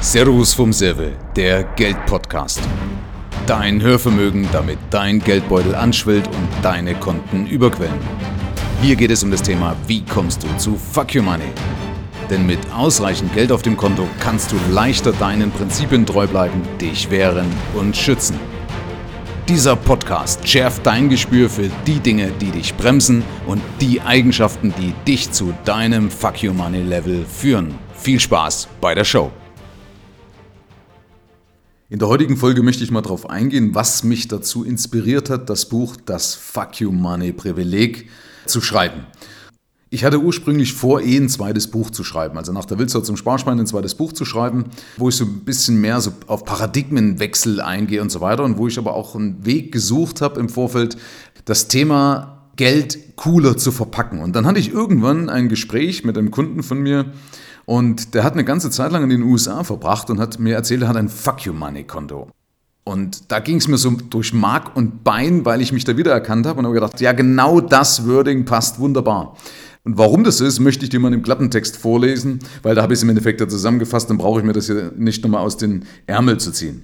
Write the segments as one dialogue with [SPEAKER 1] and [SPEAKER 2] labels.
[SPEAKER 1] Servus vom Serve, der Geldpodcast. Dein Hörvermögen, damit dein Geldbeutel anschwillt und deine Konten überquellen. Hier geht es um das Thema, wie kommst du zu Fuck Your Money. Denn mit ausreichend Geld auf dem Konto kannst du leichter deinen Prinzipien treu bleiben, dich wehren und schützen. Dieser Podcast schärft dein Gespür für die Dinge, die dich bremsen und die Eigenschaften, die dich zu deinem Fuck Your Money Level führen. Viel Spaß bei der Show.
[SPEAKER 2] In der heutigen Folge möchte ich mal darauf eingehen, was mich dazu inspiriert hat, das Buch Das Fuck You Money Privileg zu schreiben. Ich hatte ursprünglich vor, eh ein zweites Buch zu schreiben, also nach der Wildsau zum Sparschwein ein zweites Buch zu schreiben, wo ich so ein bisschen mehr so auf Paradigmenwechsel eingehe und so weiter und wo ich aber auch einen Weg gesucht habe im Vorfeld, das Thema Geld cooler zu verpacken. Und dann hatte ich irgendwann ein Gespräch mit einem Kunden von mir, und der hat eine ganze Zeit lang in den USA verbracht und hat mir erzählt, er hat ein Fuck You Money Konto. Und da ging es mir so durch Mark und Bein, weil ich mich da wiedererkannt habe und habe gedacht, ja, genau das Wording passt wunderbar. Und warum das ist, möchte ich dir mal im Klappentext vorlesen, weil da habe ich es im Endeffekt ja zusammengefasst, dann brauche ich mir das hier nicht nochmal aus den Ärmel zu ziehen.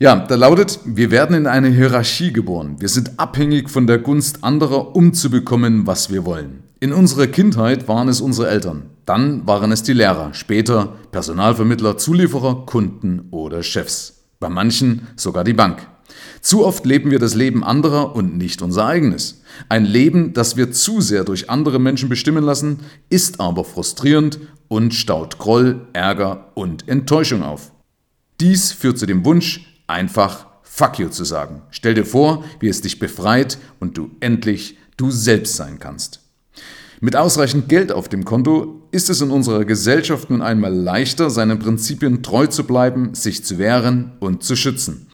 [SPEAKER 2] Ja, da lautet, wir werden in eine Hierarchie geboren. Wir sind abhängig von der Gunst anderer, um zu bekommen, was wir wollen. In unserer Kindheit waren es unsere Eltern, dann waren es die Lehrer, später Personalvermittler, Zulieferer, Kunden oder Chefs. Bei manchen sogar die Bank. Zu oft leben wir das Leben anderer und nicht unser eigenes. Ein Leben, das wir zu sehr durch andere Menschen bestimmen lassen, ist aber frustrierend und staut Groll, Ärger und Enttäuschung auf. Dies führt zu dem Wunsch, einfach Fuck you zu sagen. Stell dir vor, wie es dich befreit und du endlich du selbst sein kannst. Mit ausreichend Geld auf dem Konto ist es in unserer Gesellschaft nun einmal leichter, seinen Prinzipien treu zu bleiben, sich zu wehren und zu schützen.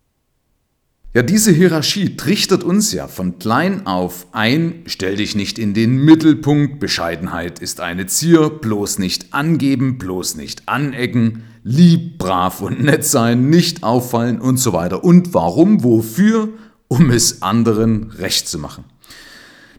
[SPEAKER 2] Ja, diese Hierarchie trichtert uns ja von klein auf ein, stell dich nicht in den Mittelpunkt, Bescheidenheit ist eine Zier, bloß nicht angeben, bloß nicht anecken, lieb, brav und nett sein, nicht auffallen und so weiter. Und warum, wofür? Um es anderen recht zu machen.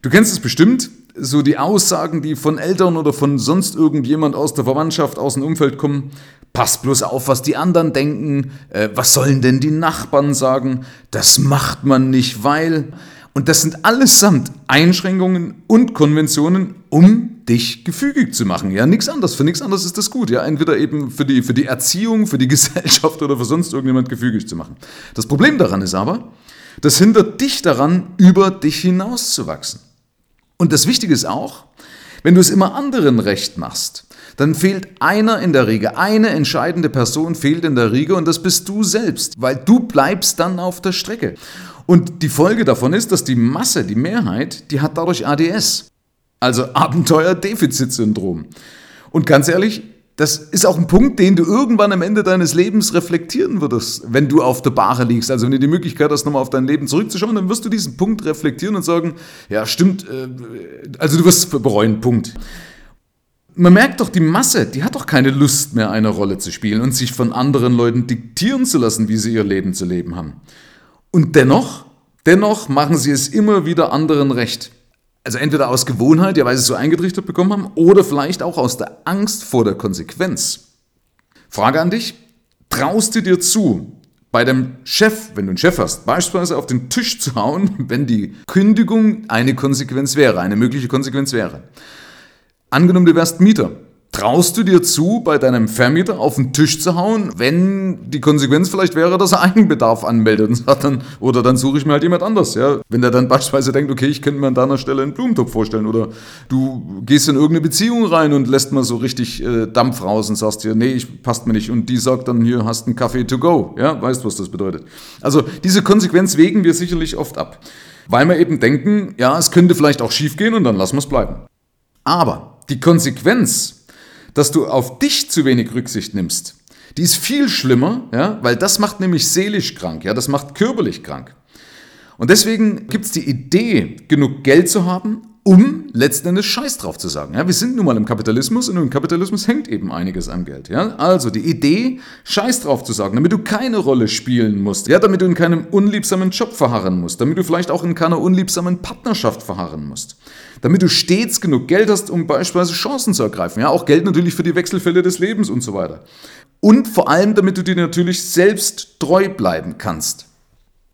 [SPEAKER 2] Du kennst es bestimmt, so die Aussagen, die von Eltern oder von sonst irgendjemand aus der Verwandtschaft, aus dem Umfeld kommen, pass bloß auf, was die anderen denken, äh, was sollen denn die Nachbarn sagen, das macht man nicht, weil. Und das sind allesamt Einschränkungen und Konventionen, um dich gefügig zu machen. Ja, nichts anderes. Für nichts anderes ist das gut. Ja, entweder eben für die, für die Erziehung, für die Gesellschaft oder für sonst irgendjemand gefügig zu machen. Das Problem daran ist aber, das hindert dich daran, über dich hinauszuwachsen. Und das Wichtige ist auch, wenn du es immer anderen recht machst, dann fehlt einer in der Riege, eine entscheidende Person fehlt in der Riege und das bist du selbst, weil du bleibst dann auf der Strecke. Und die Folge davon ist, dass die Masse, die Mehrheit, die hat dadurch ADS, also Abenteuer-Defizit-Syndrom. Und ganz ehrlich, das ist auch ein Punkt, den du irgendwann am Ende deines Lebens reflektieren würdest, wenn du auf der Bahre liegst. Also wenn du die Möglichkeit hast, nochmal auf dein Leben zurückzuschauen, dann wirst du diesen Punkt reflektieren und sagen, ja stimmt, äh, also du wirst bereuen, Punkt. Man merkt doch, die Masse, die hat doch keine Lust mehr, eine Rolle zu spielen und sich von anderen Leuten diktieren zu lassen, wie sie ihr Leben zu leben haben. Und dennoch, dennoch machen sie es immer wieder anderen recht. Also entweder aus Gewohnheit, ja, weil sie es so eingetrichtert bekommen haben, oder vielleicht auch aus der Angst vor der Konsequenz. Frage an dich, traust du dir zu, bei dem Chef, wenn du einen Chef hast, beispielsweise auf den Tisch zu hauen, wenn die Kündigung eine Konsequenz wäre, eine mögliche Konsequenz wäre? Angenommen, du wärst Mieter Traust du dir zu, bei deinem Vermieter auf den Tisch zu hauen, wenn die Konsequenz vielleicht wäre, dass er Eigenbedarf anmeldet und sagt dann, oder dann suche ich mir halt jemand anders, ja. Wenn der dann beispielsweise denkt, okay, ich könnte mir an deiner Stelle einen Blumentopf vorstellen oder du gehst in irgendeine Beziehung rein und lässt mal so richtig äh, Dampf raus und sagst dir, nee, ich, passt mir nicht und die sagt dann, hier hast einen Kaffee to go, ja, weißt, was das bedeutet. Also diese Konsequenz wägen wir sicherlich oft ab, weil wir eben denken, ja, es könnte vielleicht auch schief gehen und dann lassen wir es bleiben. Aber die Konsequenz dass du auf dich zu wenig Rücksicht nimmst, die ist viel schlimmer, ja, weil das macht nämlich seelisch krank, ja, das macht körperlich krank. Und deswegen gibt es die Idee, genug Geld zu haben, um letzten Endes Scheiß drauf zu sagen. Ja, wir sind nun mal im Kapitalismus und im Kapitalismus hängt eben einiges am Geld. Ja? Also die Idee, Scheiß drauf zu sagen, damit du keine Rolle spielen musst, ja, damit du in keinem unliebsamen Job verharren musst, damit du vielleicht auch in keiner unliebsamen Partnerschaft verharren musst, damit du stets genug Geld hast, um beispielsweise Chancen zu ergreifen. Ja, auch Geld natürlich für die Wechselfälle des Lebens und so weiter. und vor allem, damit du dir natürlich selbst treu bleiben kannst.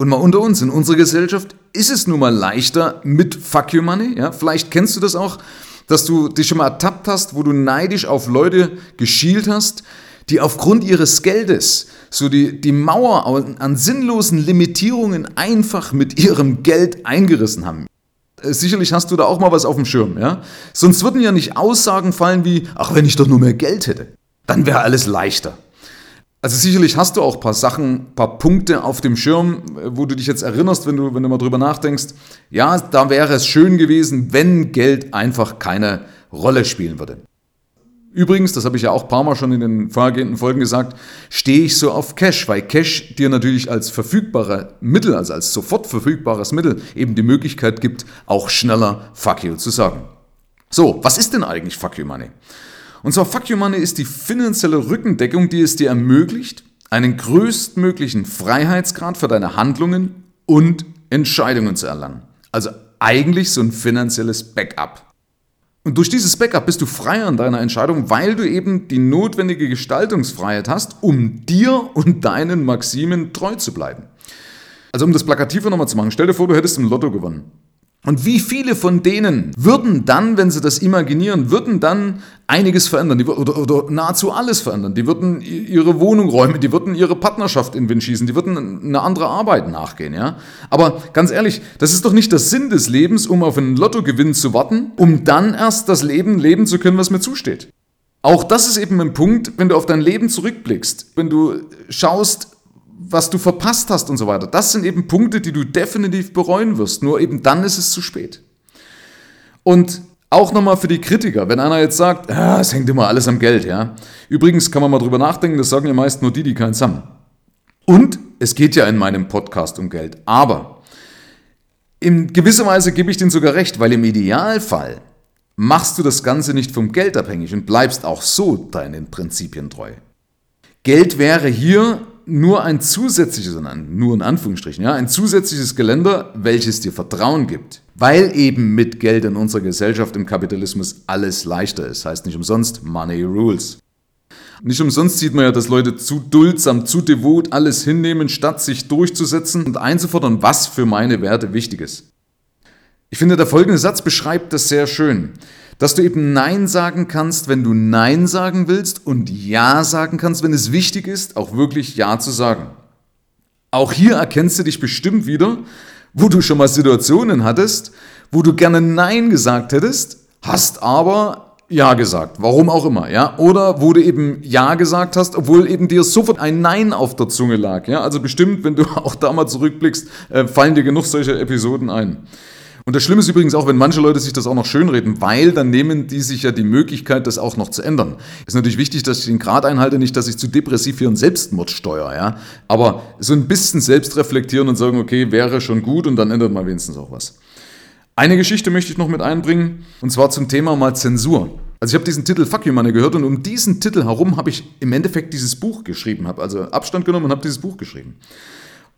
[SPEAKER 2] Und mal unter uns, in unserer Gesellschaft ist es nun mal leichter mit Fuck You Money. Ja? Vielleicht kennst du das auch, dass du dich schon mal ertappt hast, wo du neidisch auf Leute geschielt hast, die aufgrund ihres Geldes so die, die Mauer an sinnlosen Limitierungen einfach mit ihrem Geld eingerissen haben. Äh, sicherlich hast du da auch mal was auf dem Schirm, ja? Sonst würden ja nicht Aussagen fallen wie, ach, wenn ich doch nur mehr Geld hätte, dann wäre alles leichter. Also sicherlich hast du auch ein paar Sachen, ein paar Punkte auf dem Schirm, wo du dich jetzt erinnerst, wenn du, wenn du mal drüber nachdenkst. Ja, da wäre es schön gewesen, wenn Geld einfach keine Rolle spielen würde. Übrigens, das habe ich ja auch ein paar Mal schon in den vorhergehenden Folgen gesagt, stehe ich so auf Cash, weil Cash dir natürlich als verfügbare Mittel, also als sofort verfügbares Mittel eben die Möglichkeit gibt, auch schneller Fuck you zu sagen. So, was ist denn eigentlich Fuck you Money? Und zwar Fuck You Money ist die finanzielle Rückendeckung, die es dir ermöglicht, einen größtmöglichen Freiheitsgrad für deine Handlungen und Entscheidungen zu erlangen. Also eigentlich so ein finanzielles Backup. Und durch dieses Backup bist du frei an deiner Entscheidung, weil du eben die notwendige Gestaltungsfreiheit hast, um dir und deinen Maximen treu zu bleiben. Also um das plakativer nochmal zu machen, stell dir vor, du hättest im Lotto gewonnen. Und wie viele von denen würden dann, wenn sie das imaginieren, würden dann einiges verändern oder, oder, nahezu alles verändern. Die würden ihre Wohnung räumen, die würden ihre Partnerschaft in den Wind schießen, die würden eine andere Arbeit nachgehen. Ja? Aber ganz ehrlich, das ist doch nicht der Sinn des Lebens, um auf einen Lottogewinn zu warten, um dann erst das Leben leben zu können, was mir zusteht. Auch das ist eben ein Punkt, wenn du auf dein Leben zurückblickst, wenn du schaust, was du verpasst hast und so weiter. Das sind eben Punkte, die du definitiv bereuen wirst. Nur eben dann ist es zu spät. Und auch nochmal für die Kritiker, wenn einer jetzt sagt, ah, es hängt immer alles am Geld, ja. Übrigens kann man mal drüber nachdenken, das sagen ja meist nur die, die keins haben. Und es geht ja in meinem Podcast um Geld. Aber in gewisser Weise gebe ich denen sogar recht, weil im Idealfall machst du das Ganze nicht vom Geld abhängig und bleibst auch so deinen Prinzipien treu. Geld wäre hier nur ein zusätzliches, nur in Anführungsstrichen, ja, ein zusätzliches Geländer, welches dir Vertrauen gibt. Weil eben mit Geld in unserer Gesellschaft im Kapitalismus alles leichter ist. Heißt nicht umsonst Money Rules. Nicht umsonst sieht man ja, dass Leute zu duldsam, zu devot alles hinnehmen, statt sich durchzusetzen und einzufordern, was für meine Werte wichtig ist. Ich finde, der folgende Satz beschreibt das sehr schön dass du eben Nein sagen kannst, wenn du Nein sagen willst und Ja sagen kannst, wenn es wichtig ist, auch wirklich Ja zu sagen. Auch hier erkennst du dich bestimmt wieder, wo du schon mal Situationen hattest, wo du gerne Nein gesagt hättest, hast aber Ja gesagt, warum auch immer, ja? Oder wo du eben Ja gesagt hast, obwohl eben dir sofort ein Nein auf der Zunge lag, ja? Also bestimmt, wenn du auch da mal zurückblickst, äh, fallen dir genug solche Episoden ein. Und das Schlimme ist übrigens auch, wenn manche Leute sich das auch noch schönreden, weil dann nehmen die sich ja die Möglichkeit, das auch noch zu ändern. Ist natürlich wichtig, dass ich den Grad einhalte, nicht, dass ich zu depressiv für einen Selbstmord steuere, ja. Aber so ein bisschen selbst reflektieren und sagen, okay, wäre schon gut und dann ändert man wenigstens auch was. Eine Geschichte möchte ich noch mit einbringen, und zwar zum Thema mal Zensur. Also ich habe diesen Titel Fuck You Money gehört und um diesen Titel herum habe ich im Endeffekt dieses Buch geschrieben, habe also Abstand genommen und habe dieses Buch geschrieben.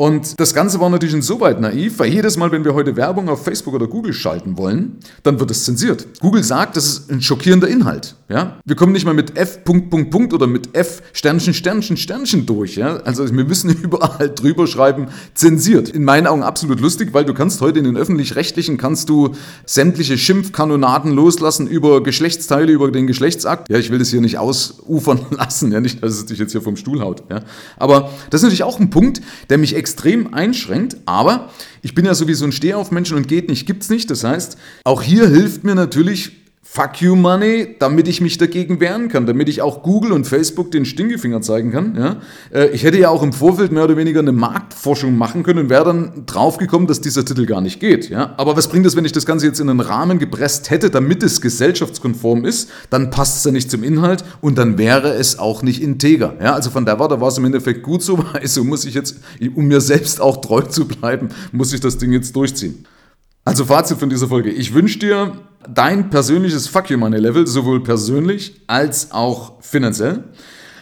[SPEAKER 2] Und das Ganze war natürlich insoweit naiv, weil jedes Mal, wenn wir heute Werbung auf Facebook oder Google schalten wollen, dann wird es zensiert. Google sagt, das ist ein schockierender Inhalt. Ja? Wir kommen nicht mal mit F Punkt, Punkt, Punkt oder mit F Sternchen, Sternchen, Sternchen durch. Ja? Also wir müssen überall drüber schreiben, zensiert. In meinen Augen absolut lustig, weil du kannst heute in den Öffentlich-Rechtlichen kannst du sämtliche Schimpfkanonaden loslassen über Geschlechtsteile, über den Geschlechtsakt. Ja, ich will das hier nicht ausufern lassen, ja, nicht, dass es dich jetzt hier vom Stuhl haut. Ja? Aber das ist natürlich auch ein Punkt, der mich extrem extrem einschränkt, aber ich bin ja sowieso ein Stehaufmensch und geht nicht, gibt's nicht. Das heißt, auch hier hilft mir natürlich Fuck you Money, damit ich mich dagegen wehren kann, damit ich auch Google und Facebook den Stinkefinger zeigen kann. Ja? Äh, ich hätte ja auch im Vorfeld mehr oder weniger eine Marktforschung machen können und wäre dann draufgekommen, dass dieser Titel gar nicht geht. Ja? Aber was bringt es, wenn ich das Ganze jetzt in einen Rahmen gepresst hätte, damit es gesellschaftskonform ist? Dann passt es ja nicht zum Inhalt und dann wäre es auch nicht integer. Ja? Also von der Warte war es im Endeffekt gut so, weil so muss ich jetzt, um mir selbst auch treu zu bleiben, muss ich das Ding jetzt durchziehen. Also Fazit von dieser Folge. Ich wünsche dir dein persönliches Fuck You Money Level, sowohl persönlich als auch finanziell,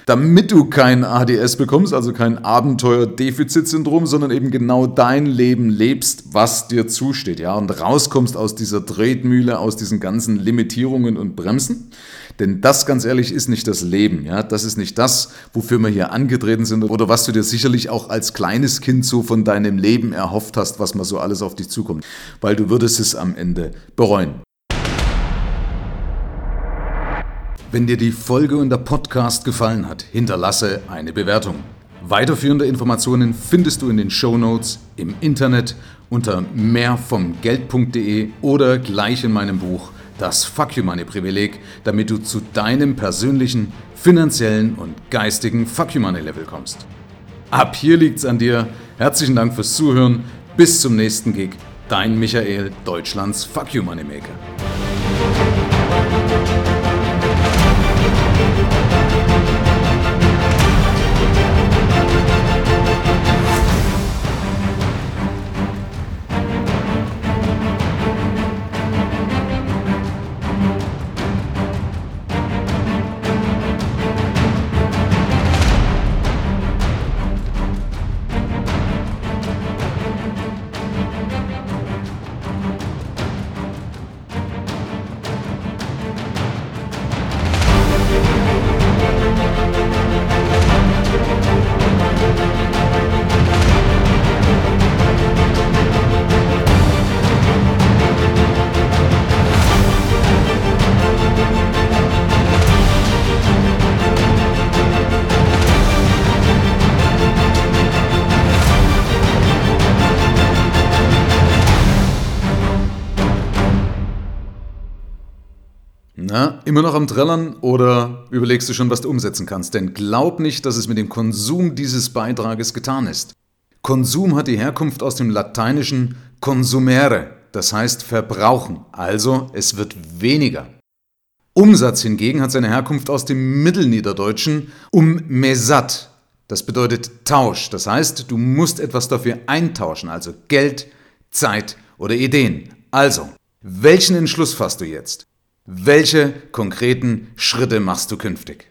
[SPEAKER 2] damit du kein ADS bekommst, also kein Abenteuer-Defizitsyndrom, sondern eben genau dein Leben lebst, was dir zusteht, ja, und rauskommst aus dieser Tretmühle, aus diesen ganzen Limitierungen und Bremsen. Denn das, ganz ehrlich, ist nicht das Leben. Ja? Das ist nicht das, wofür wir hier angetreten sind oder was du dir sicherlich auch als kleines Kind so von deinem Leben erhofft hast, was mal so alles auf dich zukommt. Weil du würdest es am Ende bereuen. Wenn dir die Folge und der Podcast gefallen hat, hinterlasse eine Bewertung. Weiterführende Informationen findest du in den Show Notes, im Internet unter mehrvomgeld.de oder gleich in meinem Buch Das Fuck You Money Privileg, damit du zu deinem persönlichen, finanziellen und geistigen Fuck You Money Level kommst. Ab hier liegt's an dir. Herzlichen Dank fürs Zuhören. Bis zum nächsten Gig. Dein Michael, Deutschlands Fuck You Money Maker. Immer noch am Trällern oder überlegst du schon, was du umsetzen kannst? Denn glaub nicht, dass es mit dem Konsum dieses Beitrages getan ist. Konsum hat die Herkunft aus dem lateinischen consumere, das heißt verbrauchen, also es wird weniger. Umsatz hingegen hat seine Herkunft aus dem Mittelniederdeutschen um mesat, das bedeutet Tausch, das heißt, du musst etwas dafür eintauschen, also Geld, Zeit oder Ideen. Also, welchen Entschluss fasst du jetzt? Welche konkreten Schritte machst du künftig?